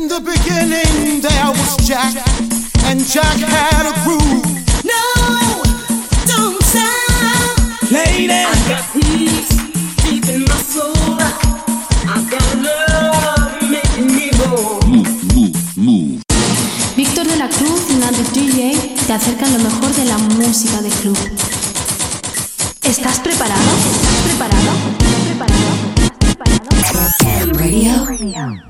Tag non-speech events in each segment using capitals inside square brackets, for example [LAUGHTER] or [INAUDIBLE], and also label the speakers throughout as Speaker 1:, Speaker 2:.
Speaker 1: In the beginning there was Jack, and Jack had a groove.
Speaker 2: No, don't stop.
Speaker 1: Lady,
Speaker 2: I got peace deep in my soul. I got love making me move.
Speaker 3: Víctor de la Cruz y Nandi DJ te acercan lo mejor de la música de club. ¿Estás preparado? ¿Estás preparado? ¿Estás preparado? ¿Estás preparado? Radio.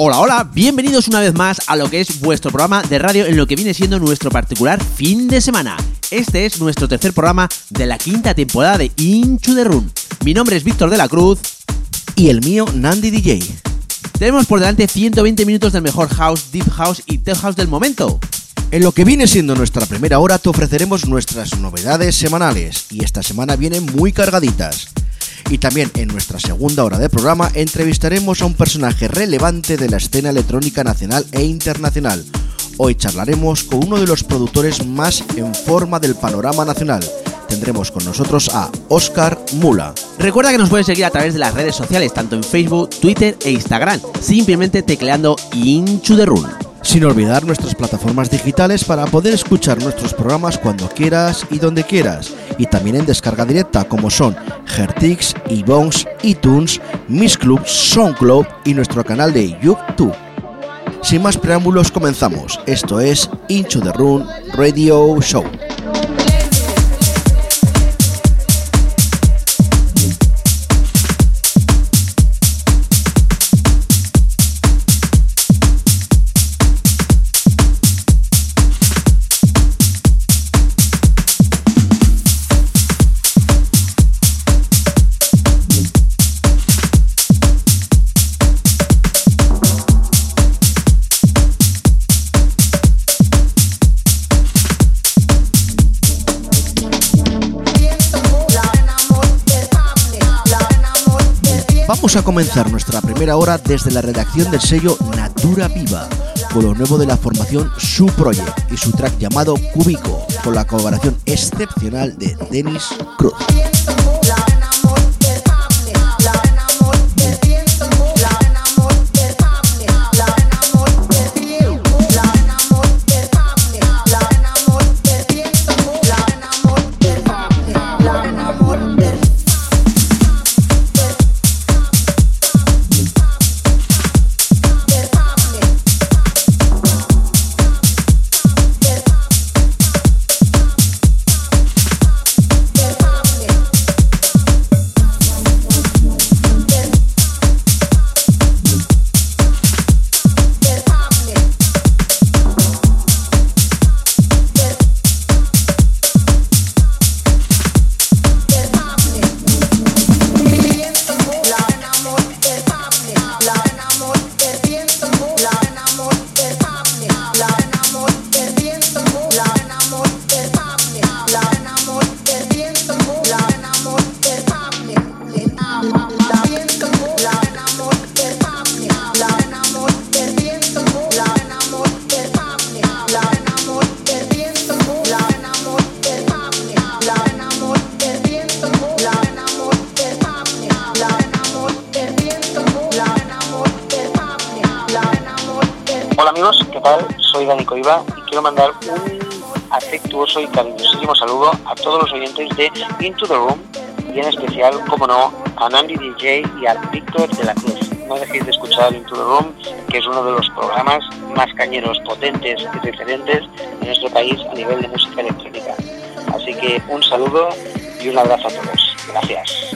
Speaker 4: Hola, hola, bienvenidos una vez más a lo que es vuestro programa de radio en lo que viene siendo nuestro particular fin de semana. Este es nuestro tercer programa de la quinta temporada de Inchu the Run. Mi nombre es Víctor de la Cruz
Speaker 5: y el mío Nandi DJ.
Speaker 4: Tenemos por delante 120 minutos del mejor house, deep house y tech house del momento.
Speaker 5: En lo que viene siendo nuestra primera hora te ofreceremos nuestras novedades semanales y esta semana vienen muy cargaditas. Y también en nuestra segunda hora de programa entrevistaremos a un personaje relevante de la escena electrónica nacional e internacional. Hoy charlaremos con uno de los productores más en forma del panorama nacional. Tendremos con nosotros a Oscar Mula.
Speaker 4: Recuerda que nos puedes seguir a través de las redes sociales, tanto en Facebook, Twitter e Instagram, simplemente tecleando Inchu the Run.
Speaker 5: Sin olvidar nuestras plataformas digitales para poder escuchar nuestros programas cuando quieras y donde quieras. Y también en descarga directa como son Gertix, iBones, iTunes, Miss Club, SoundCloud y nuestro canal de YouTube. Sin más preámbulos comenzamos. Esto es Into the Run Radio Show. Vamos a comenzar nuestra primera hora desde la redacción del sello Natura Viva, con lo nuevo de la formación Su Project y su track llamado Cubico, con la colaboración excepcional de Denis Cruz.
Speaker 6: Into the Room y en especial, como no, a Nandi DJ y a Víctor de la Cruz. No dejéis de escuchar Into the Room, que es uno de los programas más cañeros, potentes y referentes en nuestro país a nivel de música electrónica. Así que un saludo y un abrazo a todos. Gracias.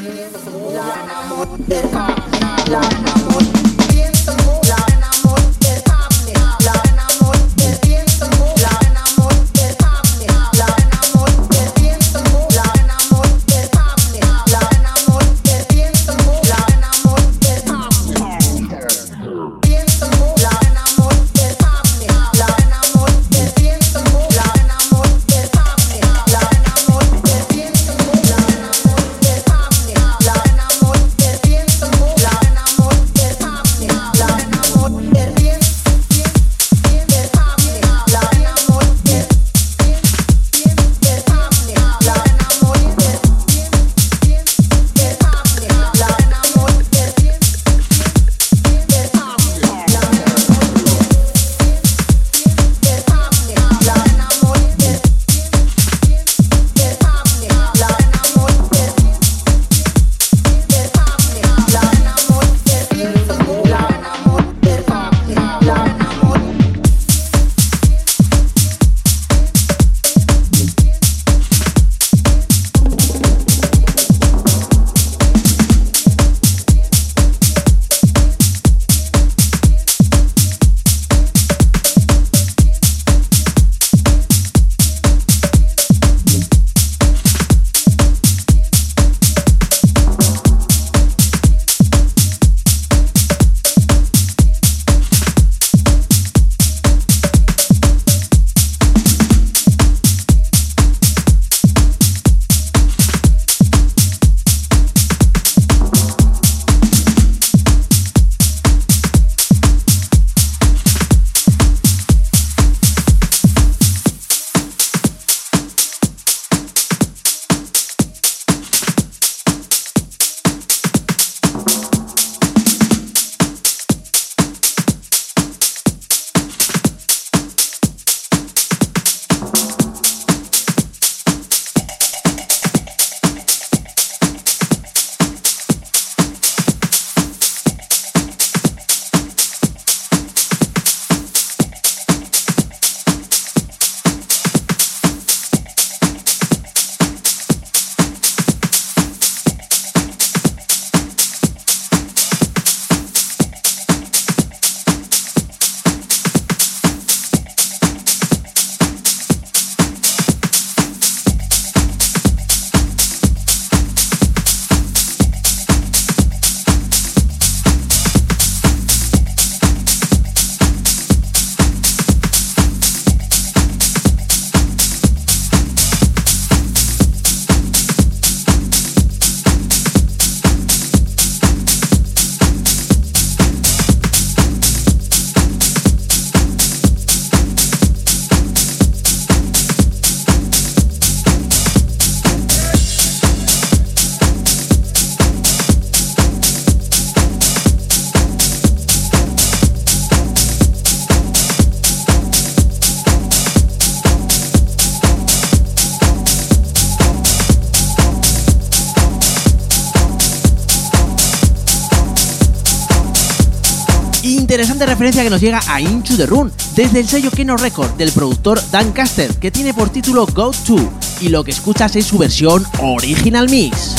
Speaker 4: Referencia que nos llega a Into the Run desde el sello Keno Record del productor Dan Caster que tiene por título Go To y lo que escuchas es su versión Original Mix.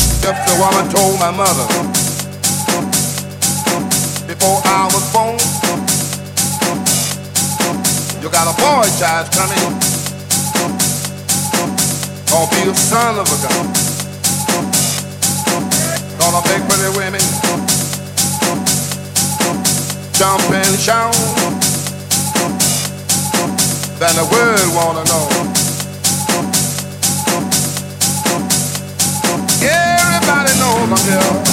Speaker 7: Jump and shout. Then the world wanna know. Everybody knows my girl.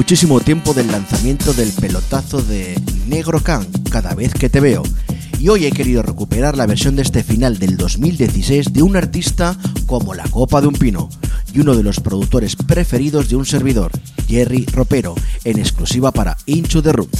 Speaker 5: Muchísimo tiempo del lanzamiento del pelotazo de Negro Can, cada vez que te veo. Y hoy he querido recuperar la versión de este final del 2016 de un artista como la copa de un pino y uno de los productores preferidos de un servidor, Jerry Ropero, en exclusiva para Into the Room.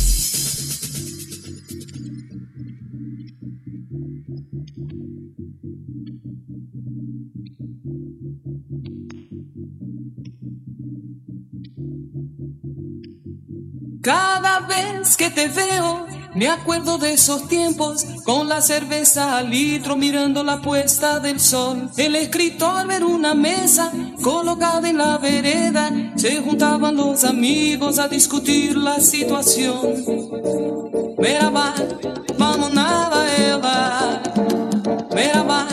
Speaker 8: Cada vez que te veo, me acuerdo de esos tiempos, con la cerveza al litro mirando la puesta del sol. El escritor en una mesa colocada en la vereda, se juntaban los amigos a discutir la situación. Merhaba, vamos nada, Eva. Merhaba,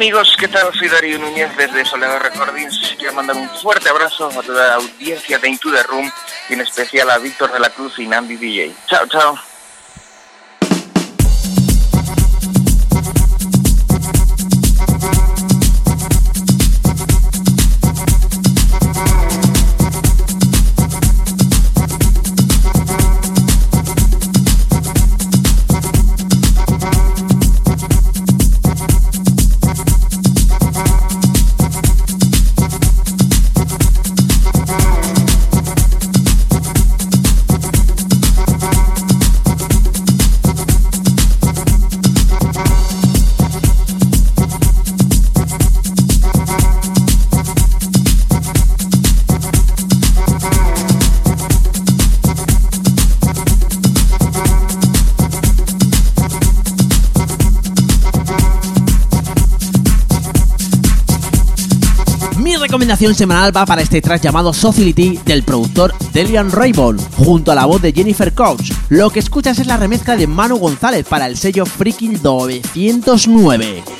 Speaker 9: amigos, ¿qué tal? Soy Darío Núñez desde Soledad Recordings. Quiero mandar un fuerte abrazo a toda la audiencia de Into the Room y en especial a Víctor de la Cruz y Nandi DJ. Chao, chao.
Speaker 10: Semanal va para este track llamado Society del productor Delian Raybon, junto a la voz de Jennifer Cox. Lo que escuchas es la remezcla de Manu González para el sello Freaking 909.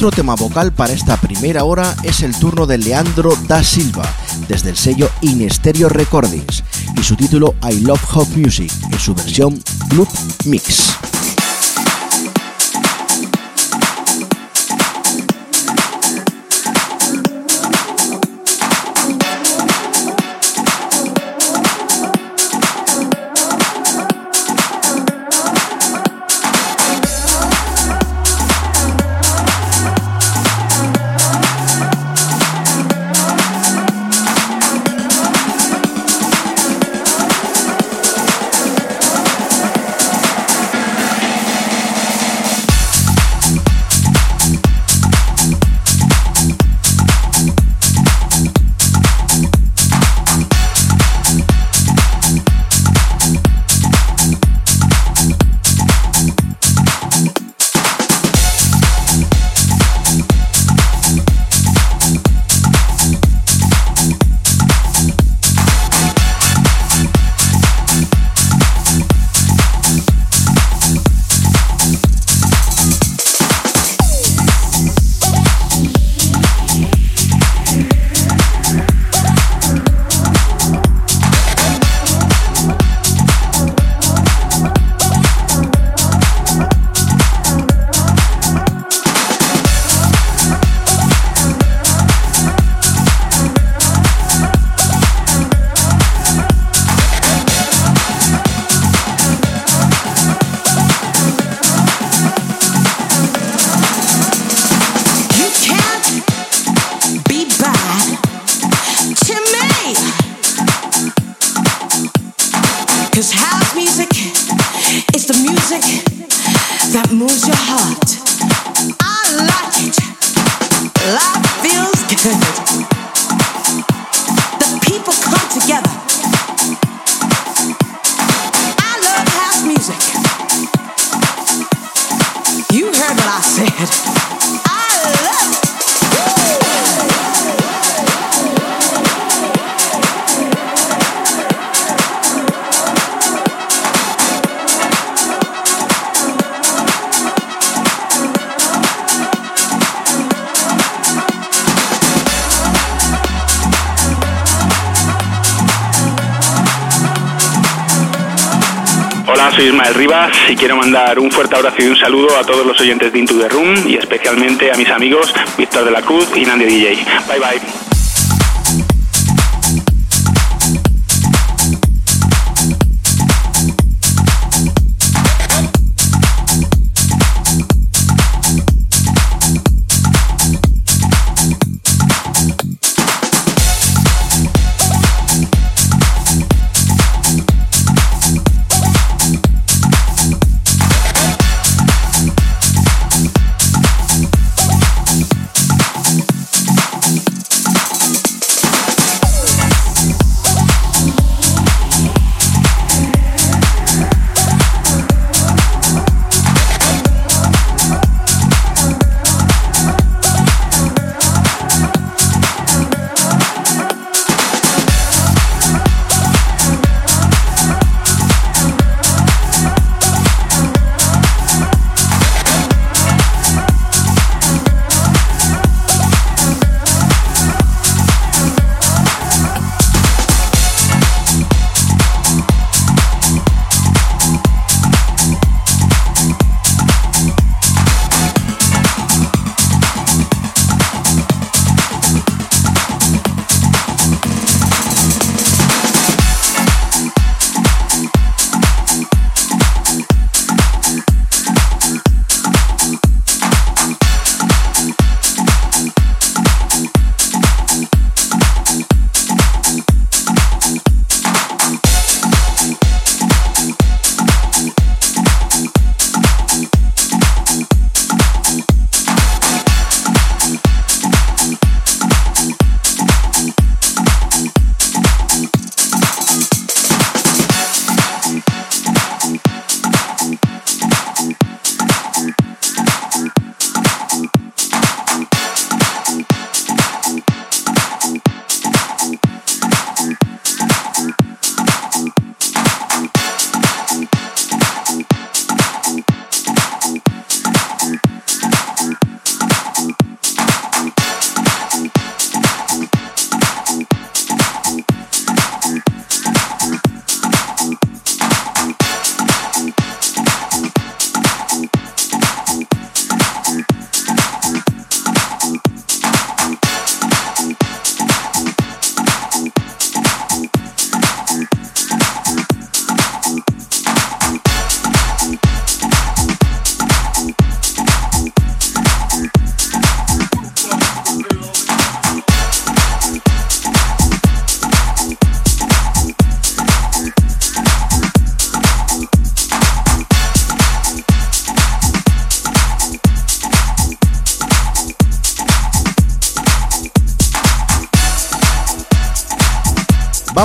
Speaker 5: Otro tema vocal para esta primera hora es el turno de Leandro da Silva, desde el sello Inestereo Recordings, y su título I Love Hot Music, en su versión Club Mix.
Speaker 11: Soy Ismael Rivas y quiero mandar un fuerte abrazo y un saludo a todos los oyentes de Into the Room y especialmente a mis amigos Víctor de la Cruz y Nandy DJ. Bye bye.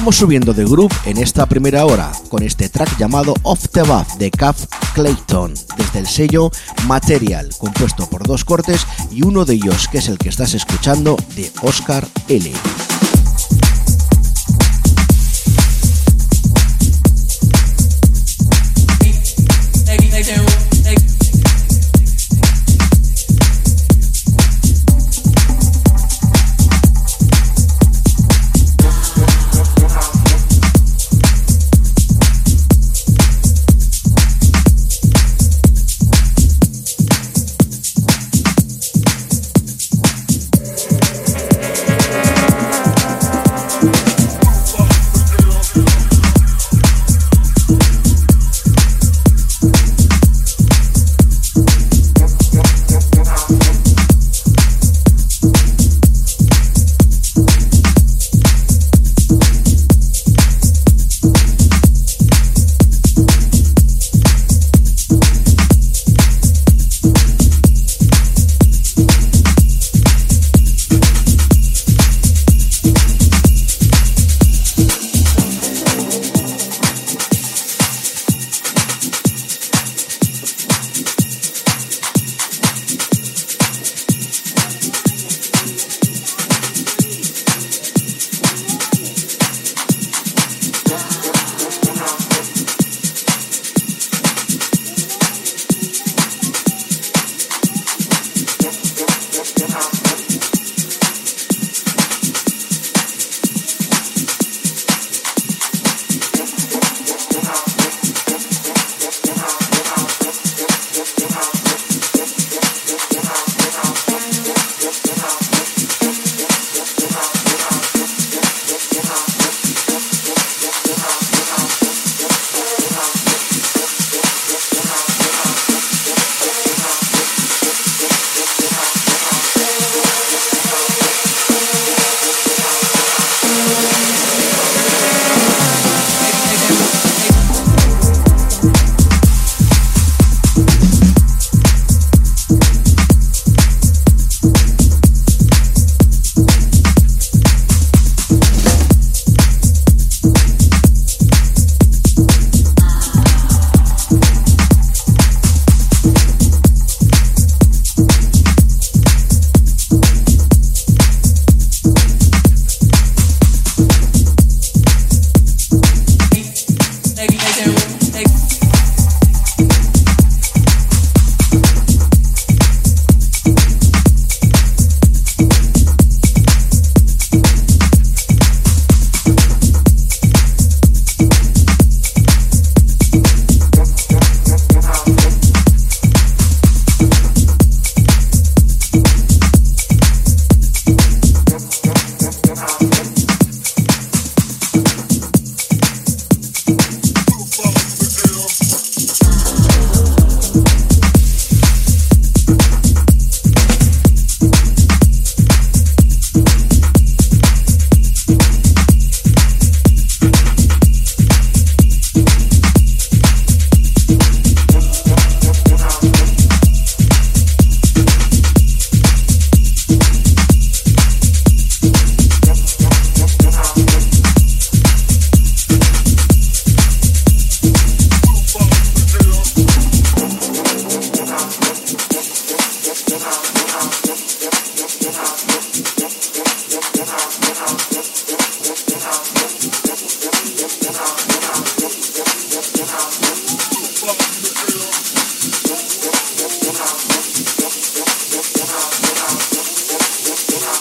Speaker 5: Vamos subiendo de groove en esta primera hora con este track llamado Off the Bath de Cav Clayton desde el sello Material, compuesto por dos cortes y uno de ellos que es el que estás escuchando de Oscar L.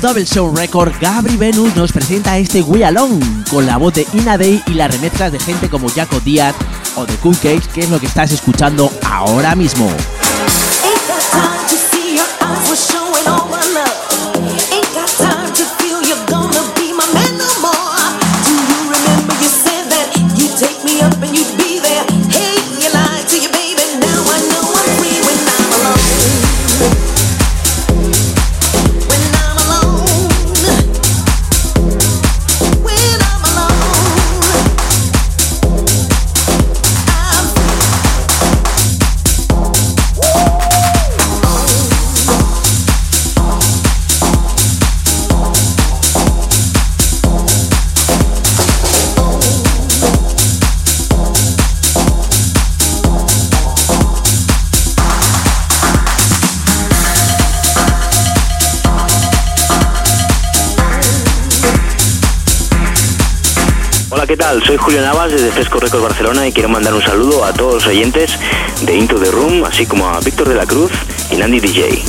Speaker 4: Double Show Record, Gabri Venus nos presenta este We Alone con la voz de Ina Day y las remezclas de gente como Jaco Díaz o de Cool Cakes, que es lo que estás escuchando ahora mismo.
Speaker 12: Julio Navas desde Fresco Records Barcelona y quiero mandar un saludo a todos los oyentes de Into the Room, así como a Víctor de la Cruz y Nandi DJ.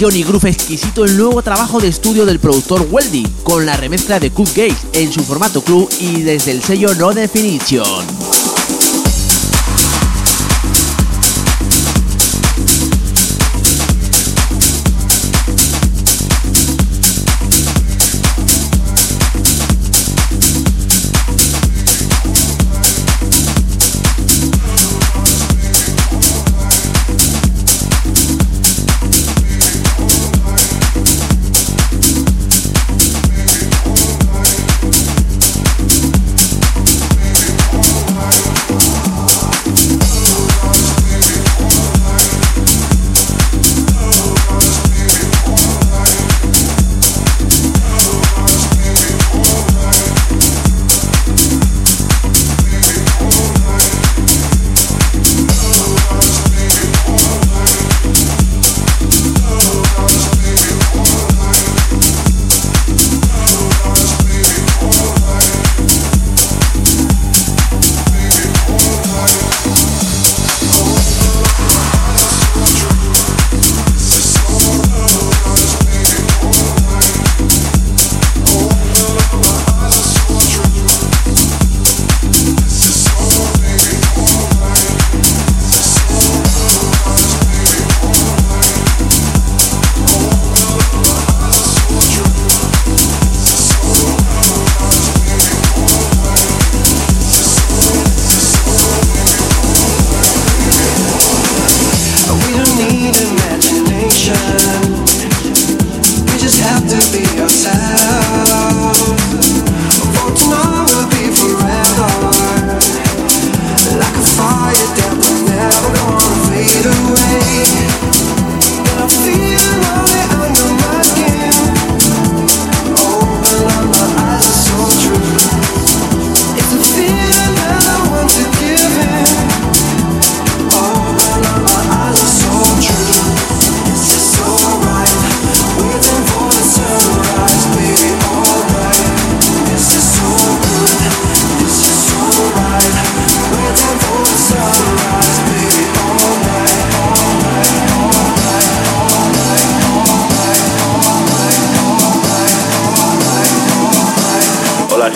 Speaker 13: Y groove exquisito el nuevo trabajo de estudio del productor Weldy, con la remezcla de Cut Gates en su formato club y desde el sello No Definition.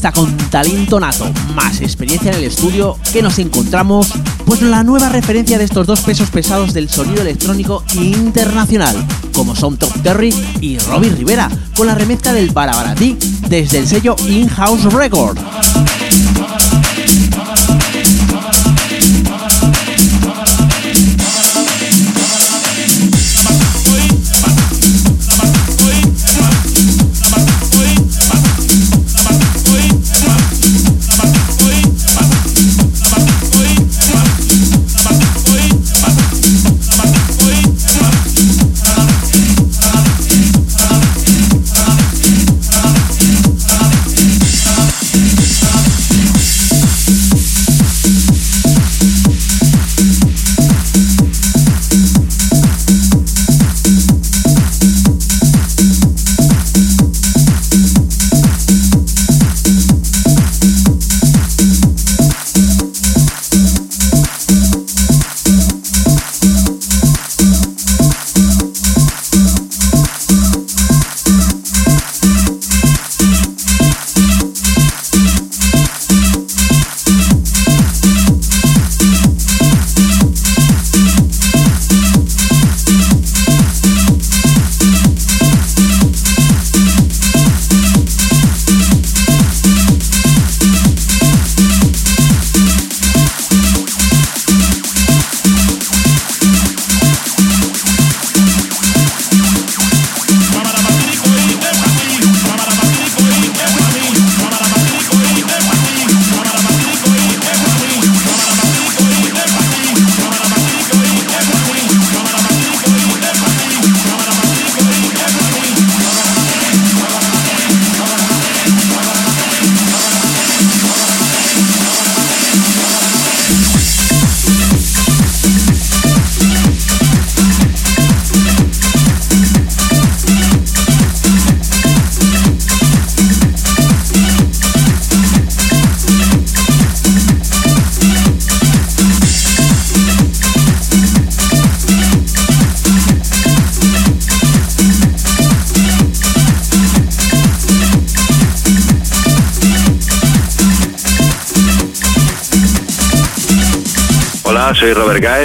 Speaker 4: Con talento nato, más experiencia en el estudio, que nos encontramos? Pues la nueva referencia de estos dos pesos pesados del sonido electrónico internacional, como son Top Terry y Robbie Rivera, con la remezcla del Barabaratí desde el sello In-House Record.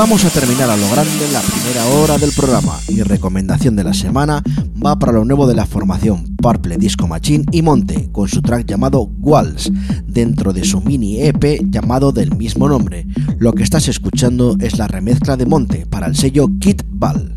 Speaker 5: Vamos a terminar a lo grande la primera hora del programa. Mi recomendación de la semana va para lo nuevo de la formación Purple Disco Machine y Monte, con su track llamado Walls, dentro de su mini EP llamado del mismo nombre. Lo que estás escuchando es la remezcla de Monte para el sello Kit Ball.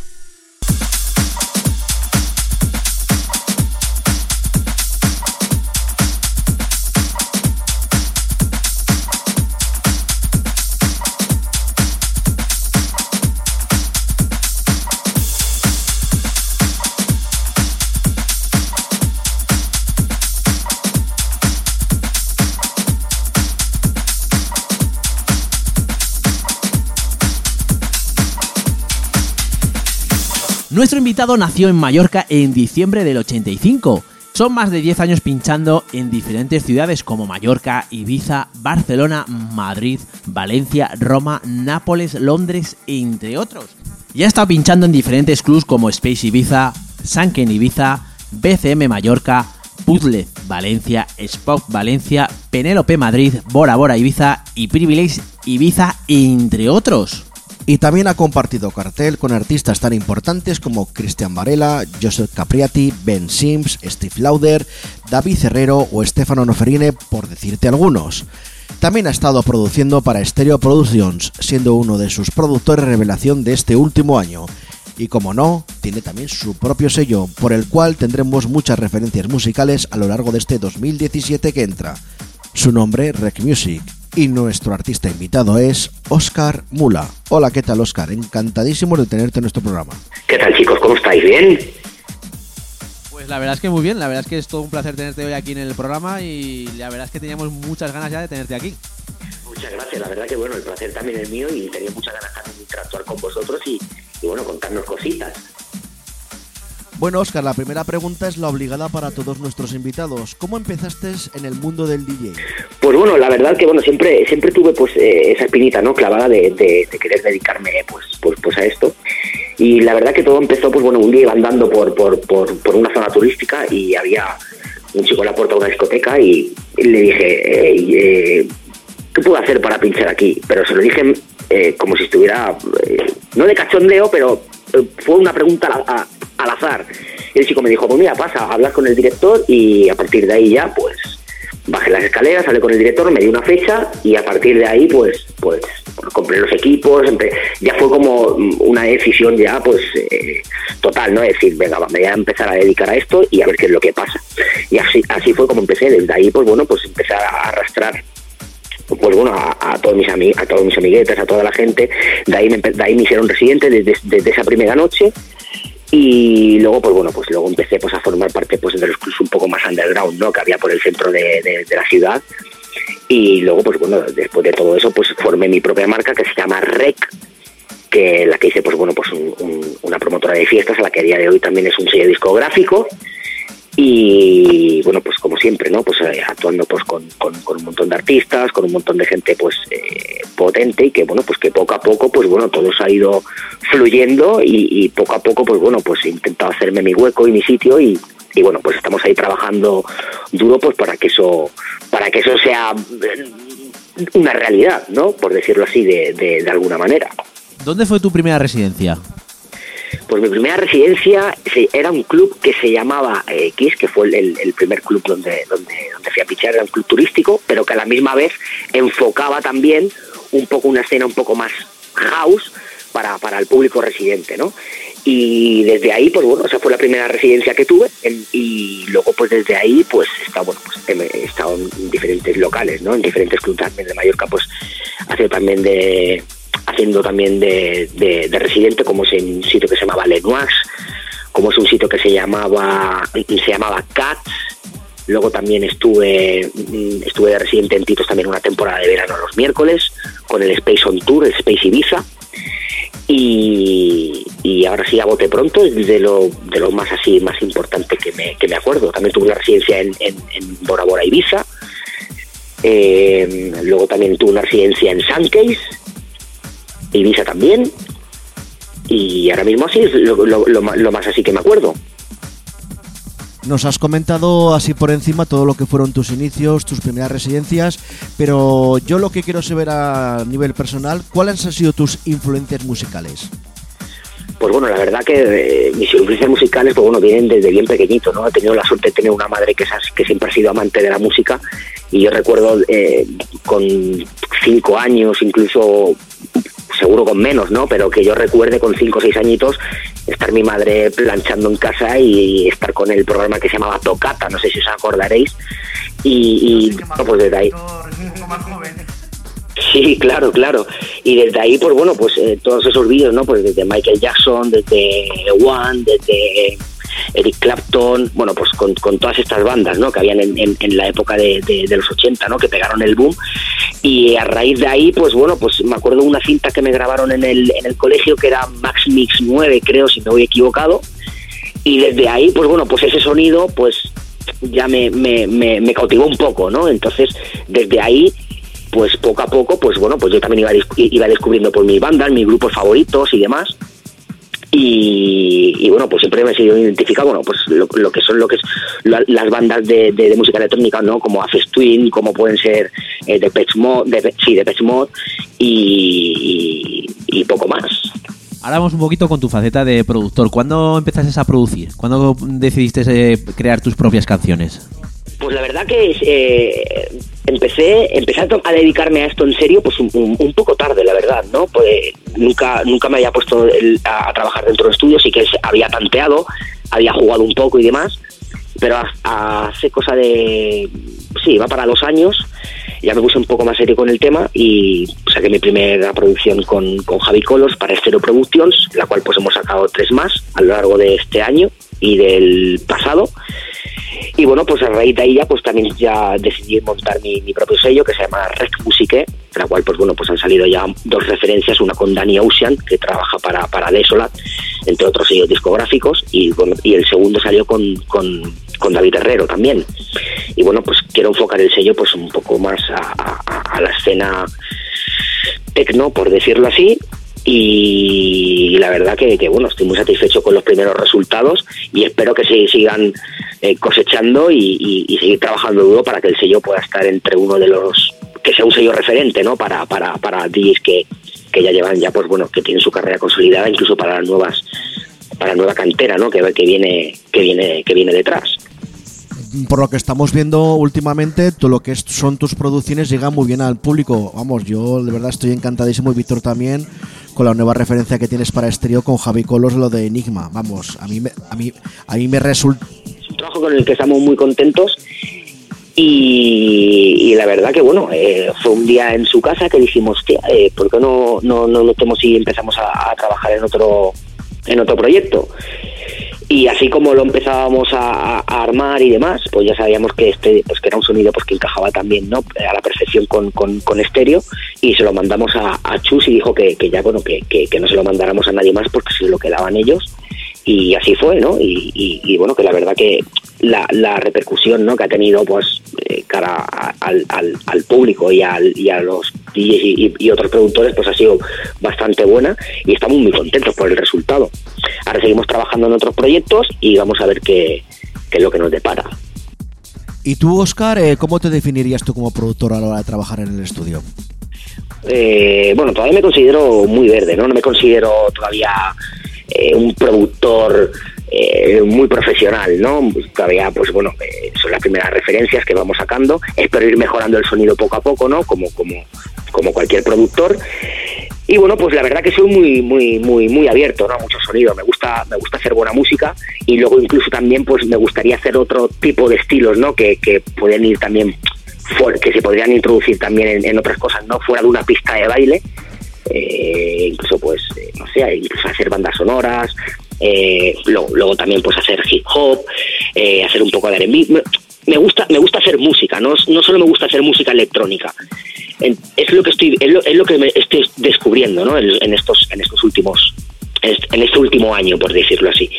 Speaker 4: Invitado nació en Mallorca en diciembre del 85. Son más de 10 años pinchando en diferentes ciudades como Mallorca, Ibiza, Barcelona, Madrid, Valencia, Roma, Nápoles, Londres, entre otros. Ya estado pinchando en diferentes clubs como Space Ibiza, Sanken Ibiza, BCM Mallorca, Puzzle Valencia, Spock Valencia, Penélope Madrid, Bora Bora Ibiza y Privilege Ibiza, entre otros.
Speaker 5: Y también ha compartido cartel con artistas tan importantes como Cristian Varela, Joseph Capriati, Ben Sims, Steve Lauder, David Herrero o Stefano Noferine, por decirte algunos. También ha estado produciendo para Stereo Productions, siendo uno de sus productores revelación de este último año. Y como no, tiene también su propio sello, por el cual tendremos muchas referencias musicales a lo largo de este 2017 que entra. Su nombre, Rec Music, y nuestro artista invitado es Oscar Mula. Hola, ¿qué tal Oscar? Encantadísimo de tenerte en nuestro programa.
Speaker 14: ¿Qué tal chicos? ¿Cómo estáis? ¿Bien?
Speaker 4: Pues la verdad es que muy bien, la verdad es que es todo un placer tenerte hoy aquí en el programa y la verdad es que teníamos muchas ganas ya de tenerte aquí.
Speaker 14: Muchas gracias, la verdad que bueno, el placer también es mío y tenía muchas ganas también de interactuar con vosotros y, y bueno, contarnos cositas.
Speaker 5: Bueno, Oscar, la primera pregunta es la obligada para todos nuestros invitados. ¿Cómo empezaste en el mundo del DJ?
Speaker 14: Pues bueno, la verdad que bueno, siempre siempre tuve pues eh, esa espinita, ¿no? Clavada de, querer dedicarme pues, pues pues a esto. Y la verdad que todo empezó pues bueno, un día iba andando por, por, por, por una zona turística y había un chico en la puerta de una discoteca y le dije, eh, ¿qué puedo hacer para pinchar aquí? Pero se lo dije eh, como si estuviera, eh, no de cachondeo, pero fue una pregunta al azar. El chico me dijo, pues mira, pasa, hablas con el director y a partir de ahí ya, pues, bajé las escaleras, hablé con el director, me dio una fecha y a partir de ahí, pues, pues, compré los equipos, ya fue como una decisión ya, pues, eh, total, ¿no? Es decir, venga, me voy a empezar a dedicar a esto y a ver qué es lo que pasa. Y así, así fue como empecé, desde ahí, pues bueno, pues empecé a arrastrar pues bueno, a, todos mis ami a todos mis amiguetes, a toda la gente, de ahí me, de ahí me hicieron residente desde, esa primera noche. Y luego pues bueno pues luego empecé pues a formar parte pues de los clubs un poco más underground no que había por el centro de, la ciudad. Y luego pues bueno después de todo eso pues formé mi propia marca que se llama Rec que la que hice pues bueno pues un, una promotora de fiestas a la que a día de hoy también es un sello discográfico y bueno pues como siempre no pues eh, actuando pues con, con, un montón de artistas con un montón de gente pues eh, potente y que bueno pues que poco a poco pues bueno todo se ha ido fluyendo y, poco a poco pues bueno pues he intentado hacerme mi hueco y mi sitio y, y bueno pues estamos ahí trabajando duro pues para que eso para que eso sea una realidad no por decirlo así de, de alguna manera.
Speaker 4: ¿Dónde fue tu primera residencia?
Speaker 14: Pues mi primera residencia era un club que se llamaba eh, X, que fue el, primer club donde, donde, donde fui a pichar, era un club turístico, pero que a la misma vez enfocaba también un poco una escena un poco más house para, para el público residente, ¿no? Y desde ahí, pues bueno, esa fue la primera residencia que tuve y luego pues desde ahí pues he estado, bueno, pues en diferentes locales, ¿no? En diferentes clubes también de Mallorca, pues ha también de haciendo también de, de, de, residente, como es en un sitio que se llamaba Lenoix, como es un sitio que se llamaba se llamaba Cats. Luego también estuve estuve de residente en Titos también una temporada de verano los miércoles con el Space on Tour, el Space Ibiza. y, y ahora sí a bote pronto es de lo, de lo más así más importante que me, que me acuerdo. También tuve una residencia en, en, en Bora Bora Ibiza, eh, luego también tuve una residencia en Suncase, Ibiza también, y ahora mismo así es lo, lo- lo ma- lo más así que me acuerdo.
Speaker 5: Nos has comentado así por encima todo lo que fueron tus inicios, tus primeras residencias, pero yo lo que quiero saber a nivel personal, ¿cuáles han sido tus influencias musicales?
Speaker 14: Pues bueno, la verdad que eh, mis influencias musicales, pues bueno, vienen desde bien pequeñito, ¿no? He tenido la suerte de tener una madre que, es- que siempre ha sido amante de la música y yo recuerdo eh, con cinco años, incluso seguro con menos, ¿no? Pero que yo recuerde con cinco o seis añitos estar mi madre planchando en casa y estar con el programa que se llamaba Tocata, no sé si os acordaréis. Y, y bueno, pues desde ahí... Sí, claro, claro. Y desde ahí, pues bueno, pues eh, todos esos vídeos, ¿no? Pues desde Michael Jackson, desde One, desde Eric Clapton, bueno, pues con, con todas estas bandas, ¿no? Que habían en, la época de, los 80, ¿no? Que pegaron el boom. Y a raíz de ahí, pues bueno, pues me acuerdo una cinta que me grabaron en el, en el colegio que era Max Mix 9, creo, si no voy equivocado. Y desde ahí, pues bueno, pues ese sonido, pues ya me, me, cautivó un poco, ¿no? Entonces, desde ahí, pues poco a poco, pues bueno, pues yo también iba, iba descubriendo por mis bandas, mis grupos favoritos y demás. Y, bueno, pues siempre me he sido identificado, bueno, pues lo, que son lo que es la- las bandas de, de- de música electrónica, ¿no? Como Aces Twin, como pueden ser eh, Depeche Mode, Depe- sí, y, y poco más.
Speaker 4: Ahora vamos un poquito con tu faceta de productor. ¿Cuándo empezaste a producir? ¿Cuándo decidiste eh, crear tus propias canciones?
Speaker 14: Pues la verdad que eh, empecé, empecé a, dedicarme a esto en serio pues un, poco tarde, la verdad, ¿no? Pues nunca, nunca me había puesto el- a, trabajar dentro de estudios, sí que había tanteado, había jugado un poco y demás, pero ha- hace cosa de, sí, va para dos años, ya me puse un poco más serio con el tema y saqué mi primera producción con, con Javi Colos para Stereo Productions, la cual pues hemos sacado tres más a lo largo de este año y del pasado. Y bueno, pues a raíz de ahí ya, pues también ya decidí montar mi, propio sello que se llama Rec Musique, de la cual pues bueno, pues han salido ya dos referencias, una con Danny Ocean, que trabaja para, para Desolat, entre otros sellos discográficos, y, bueno, y el segundo salió con, con, David Herrero también. Y bueno, pues quiero enfocar el sello pues un poco más a, a- a la escena tecno, por decirlo así, y la verdad que, que, bueno estoy muy satisfecho con los primeros resultados y espero que se sigan eh, cosechando y, seguir trabajando duro para que el sello pueda estar entre uno de los que sea un sello referente no para para para DJs que, que ya llevan ya pues bueno que tienen su carrera consolidada incluso para las nuevas para la nueva cantera no que, que viene que viene que viene detrás
Speaker 5: Por lo que estamos viendo últimamente, todo lo que son tus producciones llega muy bien al público. Vamos, yo de verdad estoy encantadísimo y Víctor también con la nueva referencia que tienes para estéreo con Javi Colos, lo de Enigma. Vamos, a mí a mí, a mí me resulta...
Speaker 14: es un trabajo con el que estamos muy contentos y, la verdad que bueno eh, fue un día en su casa que dijimos tía eh, ¿por qué no no no notemos y empezamos a, a trabajar en otro en otro proyecto y así como lo empezábamos a, armar y demás pues ya sabíamos que este pues que era un sonido pues que encajaba también no a la perfección con, con, con estéreo. Y se lo mandamos a, a Chus y dijo que, que ya bueno que, que, que no se lo mandáramos a nadie más porque se lo quedaban ellos y así fue, ¿no? Y, y- y, bueno, que la verdad que la, la repercusión ¿no? que ha tenido pues eh, cara a- al, al, al público y, al, y a los y, y- y otros productores pues ha sido bastante buena y estamos muy contentos por el resultado. Ahora seguimos trabajando en otros proyectos y vamos a ver qué, qué es lo que nos depara.
Speaker 5: ¿Y tú, Oscar, eh, cómo te definirías tú como productor a la hora de trabajar en el estudio?
Speaker 14: Eh, bueno, todavía me considero muy verde, ¿no? No me considero todavía eh, un productor eh, muy profesional, ¿no? Todavía, pues bueno, eh, son las primeras referencias que vamos sacando. Espero ir mejorando el sonido poco a poco, ¿no? Como, como, como cualquier productor. Y bueno, pues la verdad que soy muy, muy, muy, muy abierto, ¿no? Mucho sonido. Me gusta, me gusta hacer buena música y luego incluso también, pues me gustaría hacer otro tipo de estilos, ¿no? Que, que pueden ir también que se podrían introducir también en otras cosas, no fuera de una pista de baile, eh, incluso pues, eh, no sé, hacer bandas sonoras, eh, luego, también pues hacer hip hop, eh, hacer un poco de R&B. Me, gusta, me gusta hacer música, no, no solo me gusta hacer música electrónica. es lo que estoy es lo, es lo que me estoy descubriendo ¿no? en, en estos en estos últimos en este último año por decirlo así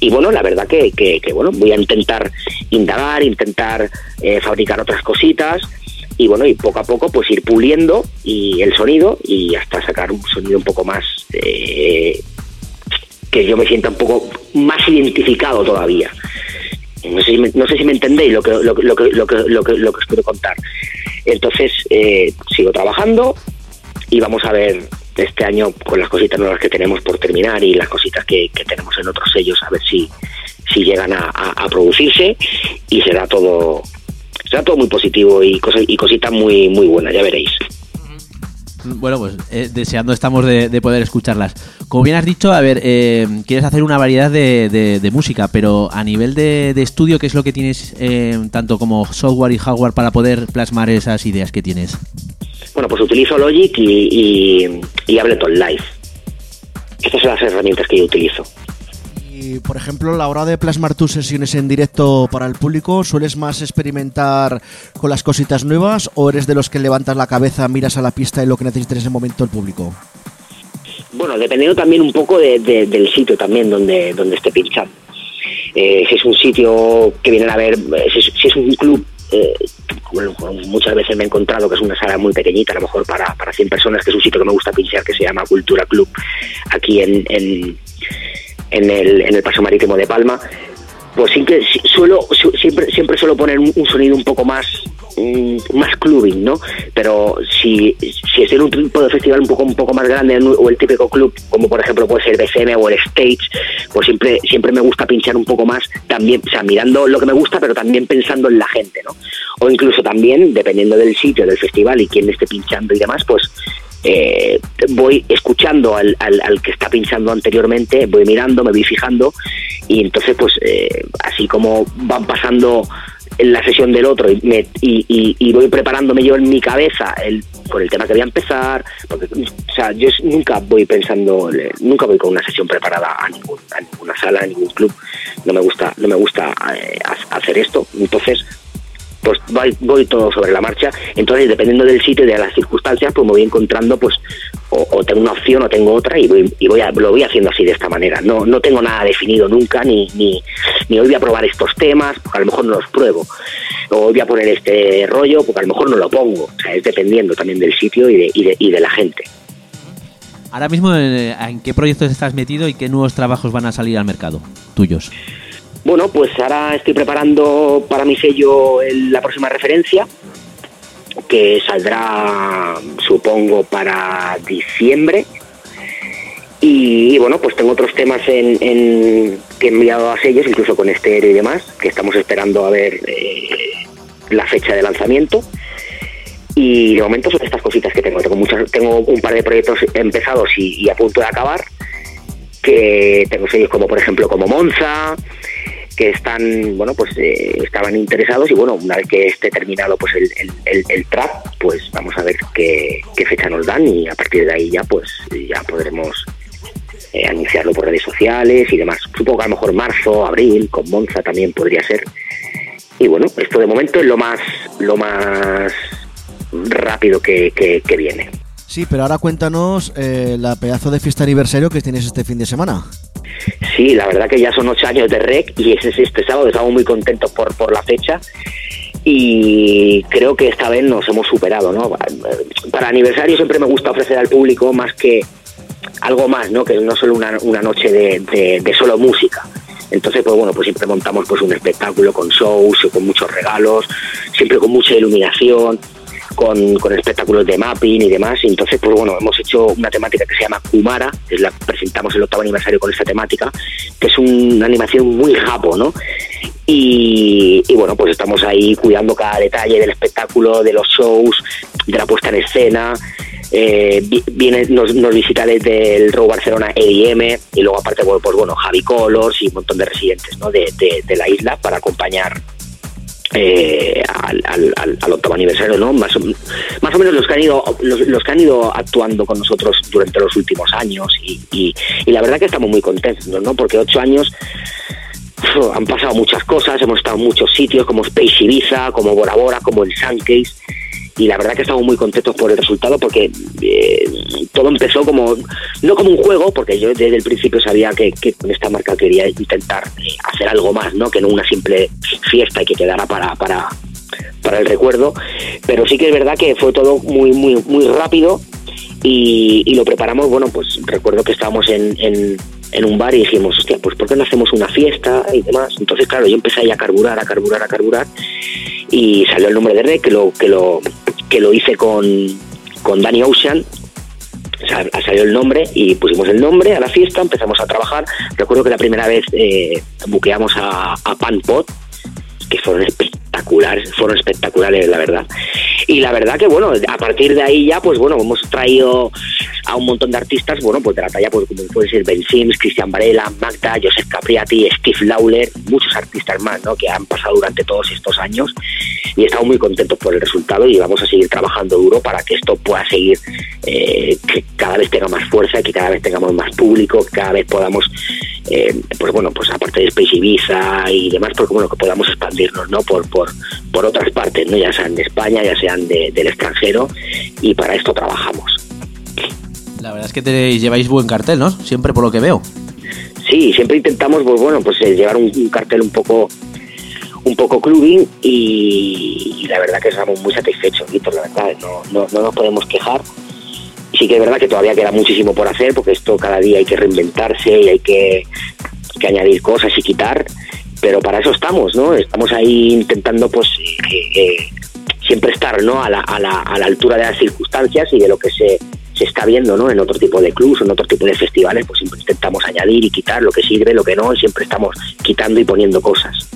Speaker 14: y bueno la verdad que, que- que, bueno voy a intentar indagar intentar eh, fabricar otras cositas y bueno y poco a poco pues ir puliendo y el sonido y hasta sacar un sonido un poco más eh, que yo me sienta un poco más identificado todavía. No sé si me, no sé si me entendéis lo que lo, lo, que, lo, que, lo, que, lo que os quiero contar. Entonces eh, sigo trabajando y vamos a ver este año con las cositas nuevas que tenemos por terminar y las cositas que, tenemos en otros sellos a ver si si llegan a- a producirse y será todo será todo muy positivo y cosas y cositas muy muy buenas ya veréis
Speaker 4: Bueno, pues eh, deseando estamos de, de poder escucharlas. Como bien has dicho, a ver, eh, quieres hacer una variedad de, de- de música, pero a nivel de, de estudio, ¿qué es lo que tienes eh, tanto como software y hardware para poder plasmar esas ideas que tienes?
Speaker 14: bueno pues utilizo Logic y, y, y Ableton Live estas son las herramientas que yo utilizo
Speaker 5: Por ejemplo, la hora de plasmar tus sesiones en directo para el público, ¿sueles más experimentar con las cositas nuevas o eres de los que levantas la cabeza, miras a la pista y lo que necesita en ese momento el público?
Speaker 14: Bueno, dependiendo también un poco de- de- del sitio también donde, donde esté pinchando. Eh, si es un sitio que vienen a ver, eh, si, es- un club, eh, bueno, muchas veces me he encontrado que es una sala muy pequeñita, a lo mejor para, para 100 personas, que es un sitio que me gusta pinchar, que se llama Cultura Club, aquí en, en el, en el Paso Marítimo de Palma. Pues siempre, si- suelo, su- siempre, siempre suelo poner un, sonido un poco más mm, más clubbing, ¿no? Pero si, si es en un tipo de festival un poco un poco más grande o el típico club, como por ejemplo puede ser BCM o el Stage, pues siempre siempre me gusta pinchar un poco más también, o sea, mirando lo que me gusta, pero también pensando en la gente, ¿no? O incluso también, dependiendo del sitio, del festival y quién esté pinchando y demás, pues eh, voy escuchando al, al, al que está pinchando anteriormente, voy mirando, me voy fijando y entonces pues eh, así como van pasando en la sesión del otro y, me- y, y- voy preparándome yo en mi cabeza el, con el tema que voy a empezar, porque o sea, yo nunca voy pensando, eh, nunca voy con una sesión preparada a, ningún- a ninguna sala, a ningún club, no me gusta, no me gusta eh, ha- hacer esto, entonces pues voy, voy todo sobre la marcha. Entonces, dependiendo del sitio y de las circunstancias, pues me voy encontrando, pues, o, tengo una opción o tengo otra y, voy, y voy a- lo voy haciendo así de esta manera. No, no tengo nada definido nunca, ni, ni, ni hoy voy a probar estos temas, porque a lo mejor no los pruebo. O hoy voy a poner este rollo, porque a lo mejor no lo pongo. O sea, es dependiendo también del sitio y de, y de, y de la gente.
Speaker 4: Ahora mismo, eh, ¿en qué proyectos estás metido y qué nuevos trabajos van a salir al mercado? Tuyos.
Speaker 14: Bueno, pues ahora estoy preparando para mi sello el- la próxima referencia, que saldrá, supongo, para diciembre. Y, bueno, pues tengo otros temas en, en- que he enviado a sellos, incluso con estéreo y demás, que estamos esperando a ver eh, la fecha de lanzamiento. Y de momento son estas cositas que tengo. Tengo, muchas, tengo un par de proyectos empezados y, y a punto de acabar, que tengo sellos como, por ejemplo, como Monza, que están, bueno, pues eh, estaban interesados y bueno, una vez que esté terminado pues el, el, el, el track, pues vamos a ver qué, qué fecha nos dan y a partir de ahí ya pues ya podremos eh, anunciarlo por redes sociales y demás. Supongo que a lo mejor marzo, abril, con Monza también podría ser. Y bueno, esto de momento es lo más, lo más rápido que, que, que viene.
Speaker 5: Sí, pero ahora cuéntanos eh, la pedazo de fiesta aniversario que tienes este fin de semana.
Speaker 14: Sí, la verdad que ya son ocho años de REC y es este sábado, estamos muy contentos por, por la fecha y creo que esta vez nos hemos superado, ¿no? Para aniversario siempre me gusta ofrecer al público más que algo más, ¿no? Que no solo una, una noche de solo música. Entonces, pues bueno, pues siempre montamos pues un espectáculo con shows, con muchos regalos, siempre con mucha iluminación, con, con espectáculos de mapping y demás. Y entonces, pues bueno, hemos hecho una temática que se llama Kumara, que la presentamos el octavo aniversario con esta temática, que es una animación muy japo, ¿no? Y, bueno, pues estamos ahí cuidando cada detalle del espectáculo, de los shows, de la puesta en escena. Eh, vi- viene, nos, nos visita desde Row Barcelona EIM y luego aparte, pues bueno, Javi Colors y un montón de residentes ¿no? de- de la isla para acompañar eh, al, al, al- octavo aniversario, ¿no? Más más o menos los que han ido los, los que han ido actuando con nosotros durante los últimos años y, y- y la verdad que estamos muy contentos, ¿no? Porque ocho años han pasado muchas cosas, hemos estado en muchos sitios como Space Ibiza, como Bora Bora, como el Suncase y la verdad que estamos muy contentos por el resultado porque eh, todo empezó como no como un juego porque yo desde el principio sabía que, con esta marca quería intentar hacer algo más no que no una simple fiesta y que quedara para para para el recuerdo. Pero sí que es verdad que fue todo muy muy muy rápido y, y lo preparamos. Bueno pues recuerdo que estábamos en, en en un bar y dijimos, hostia, pues ¿por qué no hacemos una fiesta y demás? Entonces, claro, yo empecé ahí a carburar, a carburar, a carburar y salió el nombre de Red, que lo, que lo, que lo hice con, con Danny Ocean. Sa- Salió el nombre y pusimos el nombre a la fiesta, empezamos a trabajar. Recuerdo que la primera vez eh, buqueamos a, a Pan Pot, que fueron fueron espectaculares, la verdad. Y la verdad que, bueno, a partir de ahí ya, pues bueno, hemos traído a un montón de artistas, bueno, pues de la talla, pues como puede ser Ben Sims, Cristian Varela, Magda, Joseph Capriati, Steve Lawler, muchos artistas más, ¿no? Que han pasado durante todos estos años y estamos muy contentos por el resultado y vamos a seguir trabajando duro para que esto pueda seguir, eh, que cada vez tenga más fuerza, que cada vez tengamos más público, que cada vez podamos, eh, pues bueno, pues aparte de Space Ibiza y demás, porque bueno, que podamos expandirnos, ¿no? Por, por otras partes, ¿no? Ya sean de España, ya sean de- del extranjero y para esto trabajamos.
Speaker 4: La verdad es que te lleváis buen cartel, ¿no? Siempre por lo que veo.
Speaker 14: Sí, siempre intentamos, pues bueno, pues eh, llevar un, un cartel un poco un poco clubbing y, y la verdad que estamos muy satisfechos, Víctor, la verdad, no, no, no nos podemos quejar. Sí que es verdad que todavía queda muchísimo por hacer porque esto cada día hay que reinventarse y hay que, que añadir cosas y quitar, pero para eso estamos, ¿no? Estamos ahí intentando pues eh, siempre estar, ¿no? A la, a, la, a la altura de las circunstancias y de lo que se, se está viendo, ¿no? En otro tipo de clubs, en otro tipo de festivales, pues siempre intentamos añadir y quitar lo que sirve, lo que no, siempre estamos quitando y poniendo cosas.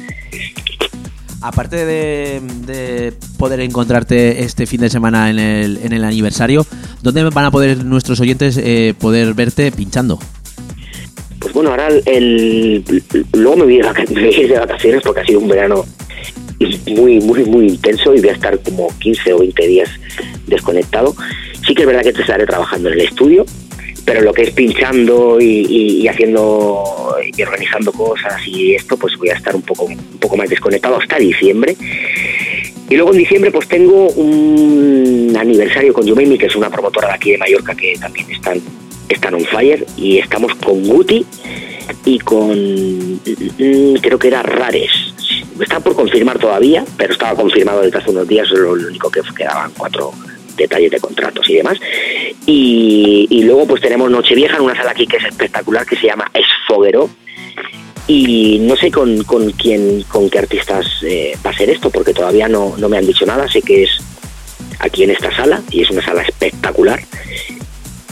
Speaker 4: Aparte de, de poder encontrarte este fin de semana en el, en el aniversario, ¿dónde van a poder nuestros oyentes eh, poder verte pinchando?
Speaker 14: Bueno, ahora el, luego me voy, [LAUGHS] de vacaciones porque ha sido un verano muy, muy, muy intenso y voy a estar como 15 o 20 días desconectado. Sí que es verdad que te estaré trabajando en el estudio, pero lo que es pinchando y, haciendo y organizando cosas y esto, pues voy a estar un poco, un poco más desconectado hasta diciembre. Y luego en diciembre pues tengo un aniversario con Yumemi, que es una promotora de aquí de Mallorca que también están, están on fire y estamos con Guti y con mm, creo que era Rares. Está por confirmar todavía, pero estaba confirmado desde hace unos días, lo, único que quedaban cuatro detalles de contratos y demás. Y, y luego pues tenemos Nochevieja en una sala aquí que es espectacular, que se llama Esfoguero. Y no sé con, con quién, con qué artistas eh, va a ser esto, porque todavía no, no me han dicho nada. Sé que es aquí en esta sala y es una sala espectacular.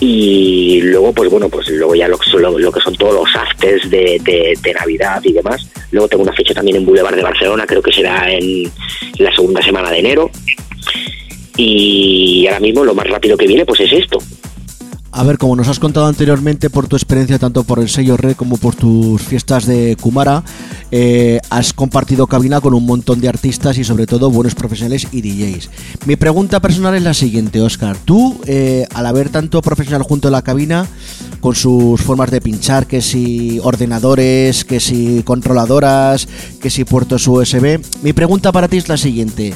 Speaker 14: Y luego, pues bueno, pues luego ya lo, lo, lo que son todos los afters de- de Navidad y demás. Luego tengo una fecha también en Boulevard de Barcelona, creo que será en la segunda semana de enero. Y ahora mismo lo más rápido que viene, pues es esto.
Speaker 5: A ver, como nos has contado anteriormente por tu experiencia tanto por el sello Red como por tus fiestas de Kumara, eh, has compartido cabina con un montón de artistas y sobre todo buenos profesionales y DJs. Mi pregunta personal es la siguiente, Oscar. Tú, eh, al haber tanto profesional junto a la cabina, con sus formas de pinchar, que si ordenadores, que si controladoras, que si puertos USB, mi pregunta para ti es la siguiente.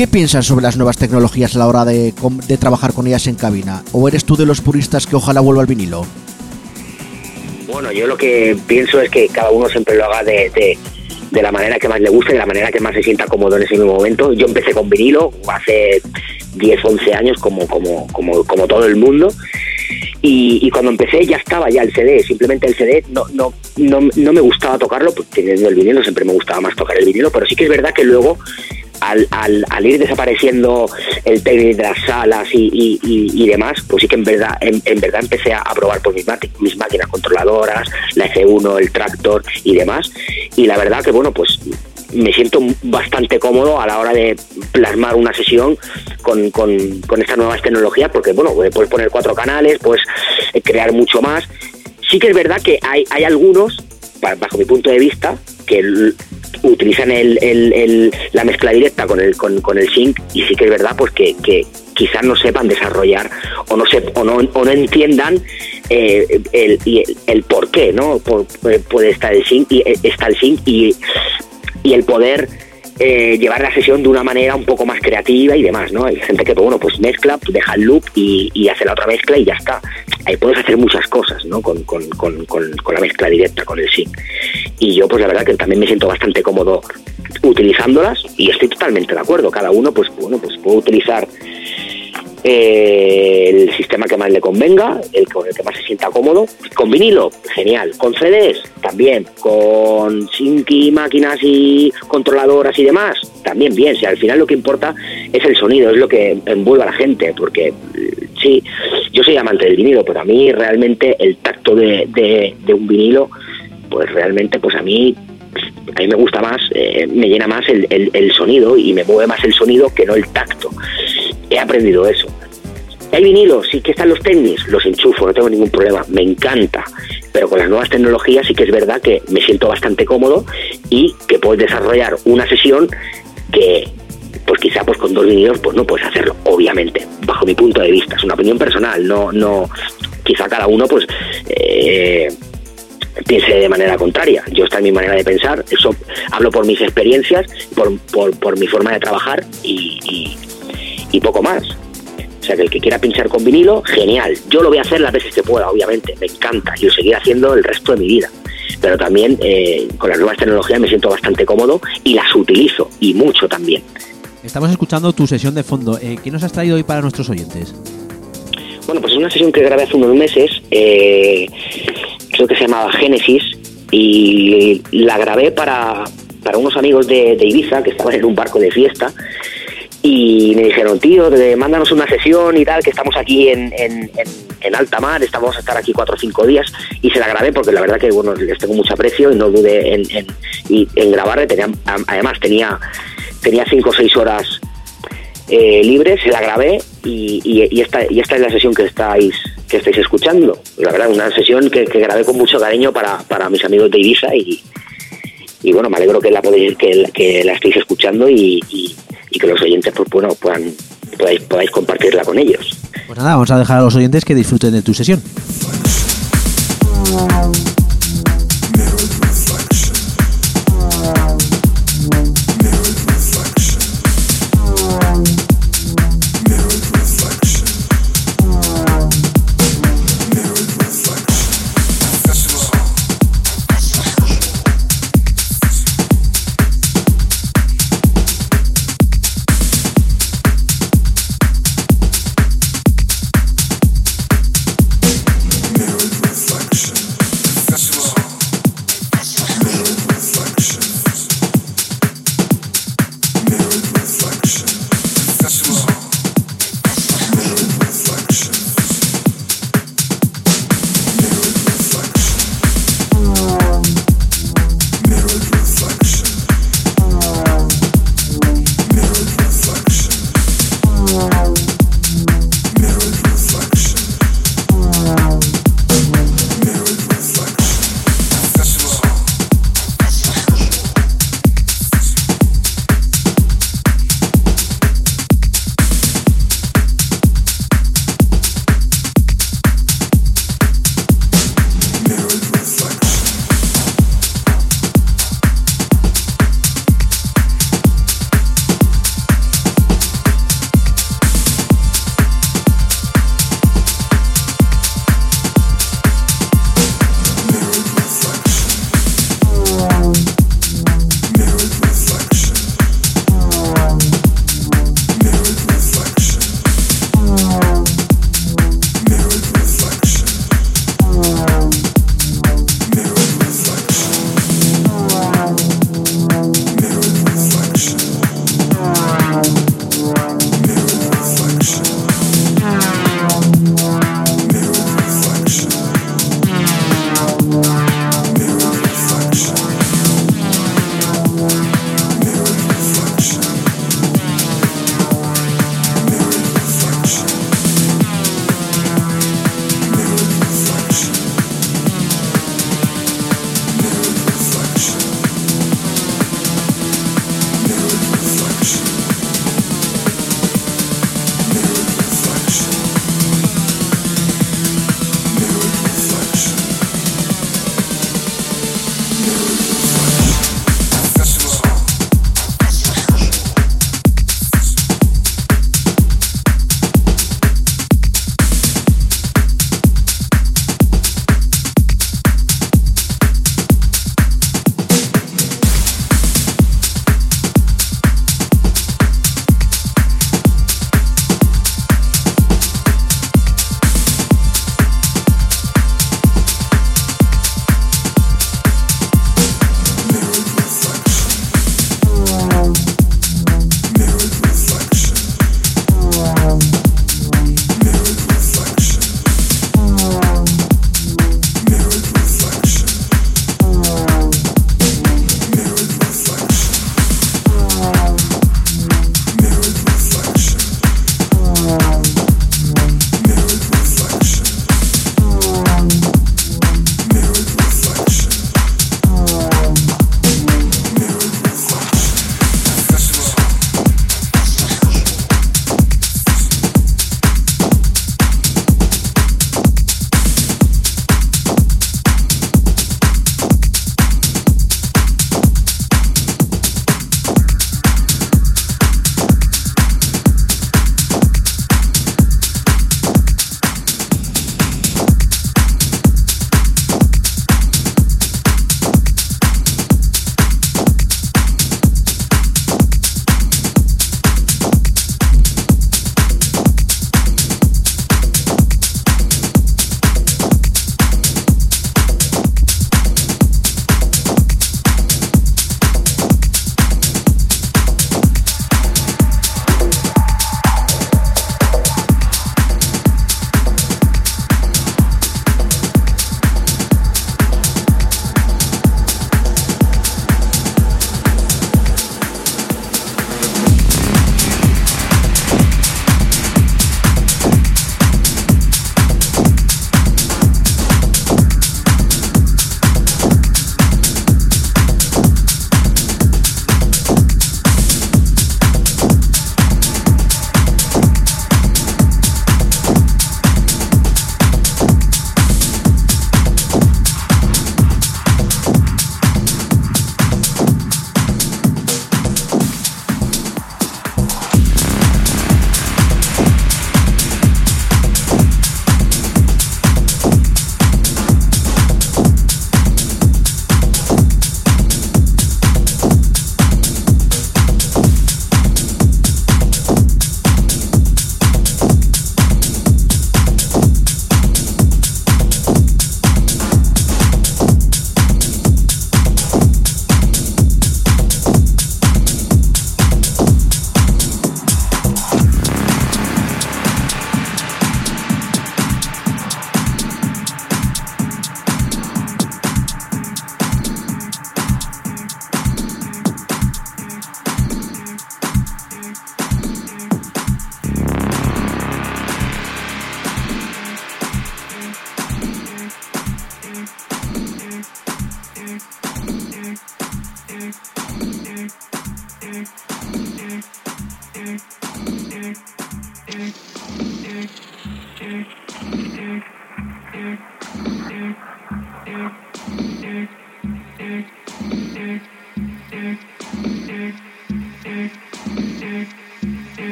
Speaker 5: ¿Qué piensas sobre las nuevas tecnologías a la hora de, trabajar con ellas en cabina? ¿O eres tú de los puristas que ojalá vuelva al vinilo?
Speaker 14: Bueno, yo lo que pienso es que cada uno siempre lo haga de, la manera que más le guste, de la manera que más se sienta cómodo en ese mismo momento. Yo empecé con vinilo hace 10, 11 años, como, como, todo el mundo. Y, cuando empecé ya estaba ya el CD, simplemente el CD no me gustaba tocarlo, pues teniendo el vinilo siempre me gustaba más tocar el vinilo, pero sí que es verdad que luego al, al, al ir desapareciendo el técnico de las salas y, y, demás, pues sí que en verdad en, verdad empecé a, probar por mis, mis máquinas controladoras, la F1, el tractor y demás. Y la verdad que bueno, pues me siento bastante cómodo a la hora de plasmar una sesión con, con, con estas nuevas tecnologías, porque bueno, puedes poner cuatro canales, puedes eh, crear mucho más. Sí que es verdad que hay, hay algunos, ba- bajo mi punto de vista, que utilizan el, el- el- la mezcla directa con el, con, con el sync y sí que es verdad pues que, que quizás no sepan desarrollar o no, se, o no, o no entiendan eh, el, el, el por qué, ¿no? Por- puede estar el sync y eh, está el sync y, y el poder eh, llevar la sesión de una manera un poco más creativa y demás, ¿no? Hay gente que, pues, bueno, pues mezcla, pues, deja el loop y, hace la otra mezcla y ya está. Ahí puedes hacer muchas cosas, ¿no? Con, la mezcla directa, con el sync. Y yo, pues la verdad que también me siento bastante cómodo utilizándolas y estoy totalmente de acuerdo. Cada uno, pues, bueno, pues puede utilizar eh, el sistema que más le convenga, el con el que más se sienta cómodo. Con vinilo, genial. Con CDs, también. Con Sync máquinas y controladoras y demás, también bien. Si al final lo que importa es el sonido, es lo que envuelve a la gente, porque eh, sí, yo soy amante del vinilo, pero a mí realmente el tacto de, de, de un vinilo, pues realmente, pues a mí a mí me gusta más, eh, me llena más el, el, sonido y me mueve más el sonido que no el tacto. He aprendido eso. Hay vinilos, sí que están los tenis, los enchufo, no tengo ningún problema, me encanta. Pero con las nuevas tecnologías sí que es verdad que me siento bastante cómodo y que puedes desarrollar una sesión que pues quizá pues con dos vinilos pues no puedes hacerlo, obviamente, bajo mi punto de vista, es una opinión personal, no, no, quizá cada uno pues eh, piense de manera contraria. Yo esta es mi manera de pensar, eso hablo por mis experiencias, por, por, mi forma de trabajar y, poco más. O sea que el que quiera pinchar con vinilo, genial. Yo lo voy a hacer las veces que pueda, obviamente, me encanta y lo seguiré haciendo el resto de mi vida. Pero también eh, con las nuevas tecnologías me siento bastante cómodo y las utilizo y mucho también.
Speaker 4: Estamos escuchando tu sesión de fondo. Eh, ¿Qué nos has traído hoy para nuestros oyentes?
Speaker 14: Bueno, pues es una sesión que grabé hace unos meses. Eh, creo que se llamaba Génesis, y la grabé para, para unos amigos de, Ibiza que estaban en un barco de fiesta y me dijeron, tío, mándanos una sesión y tal, que estamos aquí en, en, en, alta mar, estamos a estar aquí cuatro o cinco días y se la grabé porque la verdad que bueno les tengo mucho aprecio y no dudé en, en, en grabarle, tenía, además tenía, tenía cinco o seis horas eh, libre, se la grabé y, y, y, esta, y esta es la sesión que estáis que estáis escuchando. La verdad, una sesión que, grabé con mucho cariño para, para mis amigos de Ibiza y, y bueno, me alegro que la podéis, que, que la estéis escuchando y, y, y, que los oyentes pues bueno puedan podáis, podáis compartirla con ellos.
Speaker 4: Pues nada, vamos a dejar a los oyentes que disfruten de tu sesión.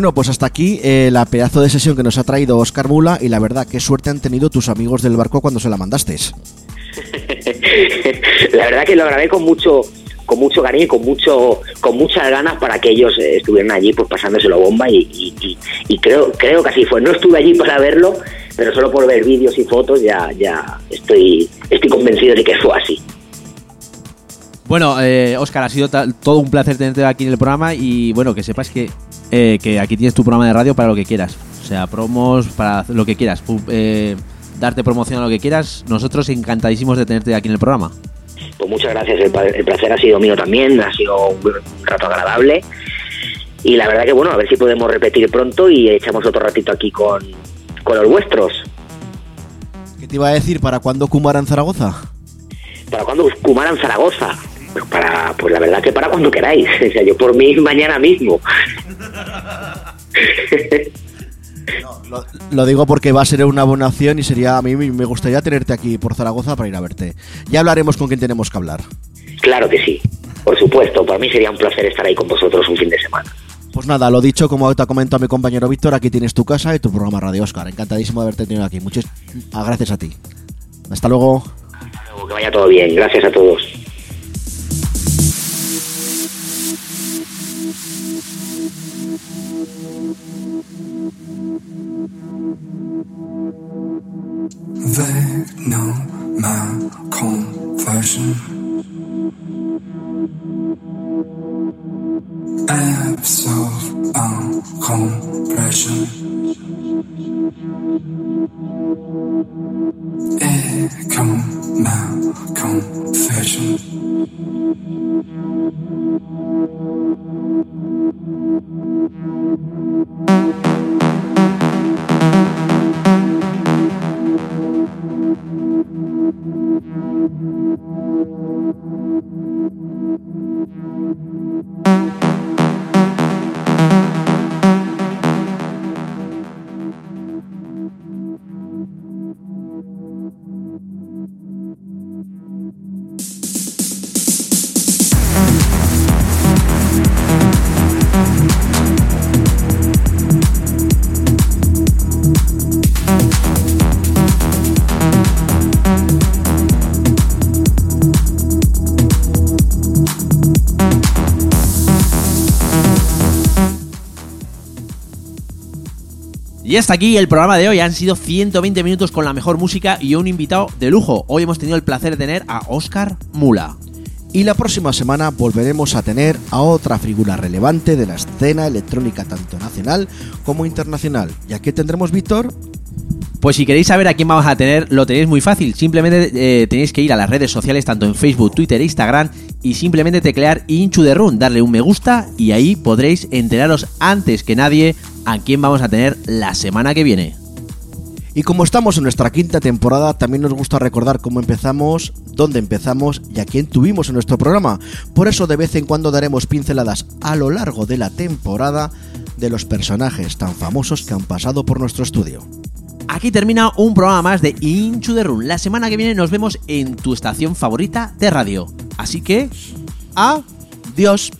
Speaker 5: Bueno, pues hasta aquí eh, la pedazo de sesión que nos ha traído Oscar Mula y la verdad, qué suerte han tenido tus amigos del barco cuando se la mandaste. [LAUGHS]
Speaker 14: la verdad que lo grabé con mucho con mucho cariño y con mucho con muchas ganas para que ellos eh, estuvieran allí pues pasándoselo bomba y, y, y- y creo creo que así fue no estuve allí para verlo pero solo por ver vídeos y fotos ya ya estoy estoy convencido de que fue así
Speaker 4: Bueno, eh, Oscar, ha sido todo un placer tenerte aquí en el programa y bueno, que sepas que, eh, que aquí tienes tu programa de radio para lo que quieras. O sea, promos para lo que quieras. eh, darte promoción a lo que quieras. Nosotros encantadísimos de tenerte aquí en el programa.
Speaker 14: pues muchas gracias el placer ha sido mío también ha sido un rato agradable y la verdad que bueno a ver si podemos repetir pronto y echamos otro ratito aquí con con los vuestros
Speaker 5: ¿Qué te iba a decir? ¿Para cuándo Kumara en Zaragoza?
Speaker 14: ¿Para cuándo Kumara en Zaragoza? Pues para, pues la verdad que para cuando queráis. [LAUGHS] O sea, yo por mí [LAUGHS] mañana mismo.
Speaker 5: Lo digo porque va a ser una buena opción y sería a mí me gustaría tenerte aquí por Zaragoza para ir a verte. Ya hablaremos con quien tenemos que hablar.
Speaker 14: Claro que sí. Por supuesto, para mí sería un placer estar ahí con vosotros un fin de semana.
Speaker 5: Pues nada, lo dicho, como te ha comentado mi compañero Víctor, aquí tienes tu casa y tu programa Radio Oscar. Encantadísimo de haberte tenido aquí. Muchas ah, gracias a ti. Hasta luego.
Speaker 14: Que vaya todo bien. Gracias a todos.
Speaker 13: They know my confession. Absolve on compression. Echo my confession. Thank you.
Speaker 4: Y hasta aquí el programa de hoy. Han sido 120 minutos con la mejor música y un invitado de lujo. Hoy hemos tenido el placer de tener a Oscar Mula.
Speaker 5: Y la próxima semana volveremos a tener a otra figura relevante de la escena electrónica tanto nacional como internacional. ¿Y aquí tendremos, Víctor?
Speaker 4: Pues si queréis saber a quién vamos a tener, lo tenéis muy fácil. Simplemente eh, tenéis que ir a las redes sociales, tanto en Facebook, Twitter e Instagram, y simplemente teclear Inchu de Run, darle un me gusta y ahí podréis enteraros antes que nadie a quién vamos a tener la semana que viene.
Speaker 5: Y como estamos en nuestra quinta temporada, también nos gusta recordar cómo empezamos, dónde empezamos y a quién tuvimos en nuestro programa. Por eso de vez en cuando daremos pinceladas a lo largo de la temporada de los personajes tan famosos que han pasado por nuestro estudio.
Speaker 4: Aquí termina un programa más de Inchu de Run. La semana que viene nos vemos en tu estación favorita de radio. Así que, adiós.